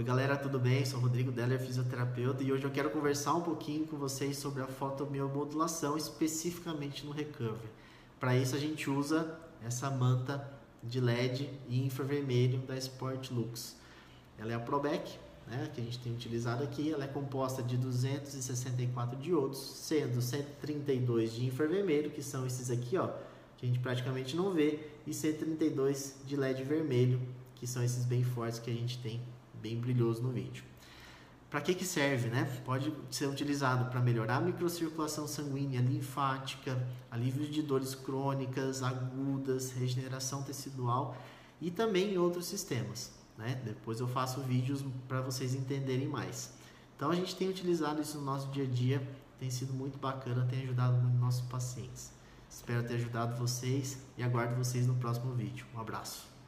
Oi galera, tudo bem? Sou Rodrigo Deller, fisioterapeuta e hoje eu quero conversar um pouquinho com vocês sobre a fotomiomodulação, especificamente no recovery. Para isso a gente usa essa manta de LED e infravermelho da Sport Lux. Ela é a Probec, né, que a gente tem utilizado aqui, ela é composta de 264 diodos, sendo 132 de infravermelho, que são esses aqui, ó, que a gente praticamente não vê, e 132 de LED vermelho, que são esses bem fortes que a gente tem bem brilhoso no vídeo. Para que, que serve? Né? Pode ser utilizado para melhorar a microcirculação sanguínea, linfática, alívio de dores crônicas, agudas, regeneração tecidual e também em outros sistemas. Né? Depois eu faço vídeos para vocês entenderem mais. Então a gente tem utilizado isso no nosso dia a dia, tem sido muito bacana, tem ajudado muito nossos pacientes. Espero ter ajudado vocês e aguardo vocês no próximo vídeo. Um abraço.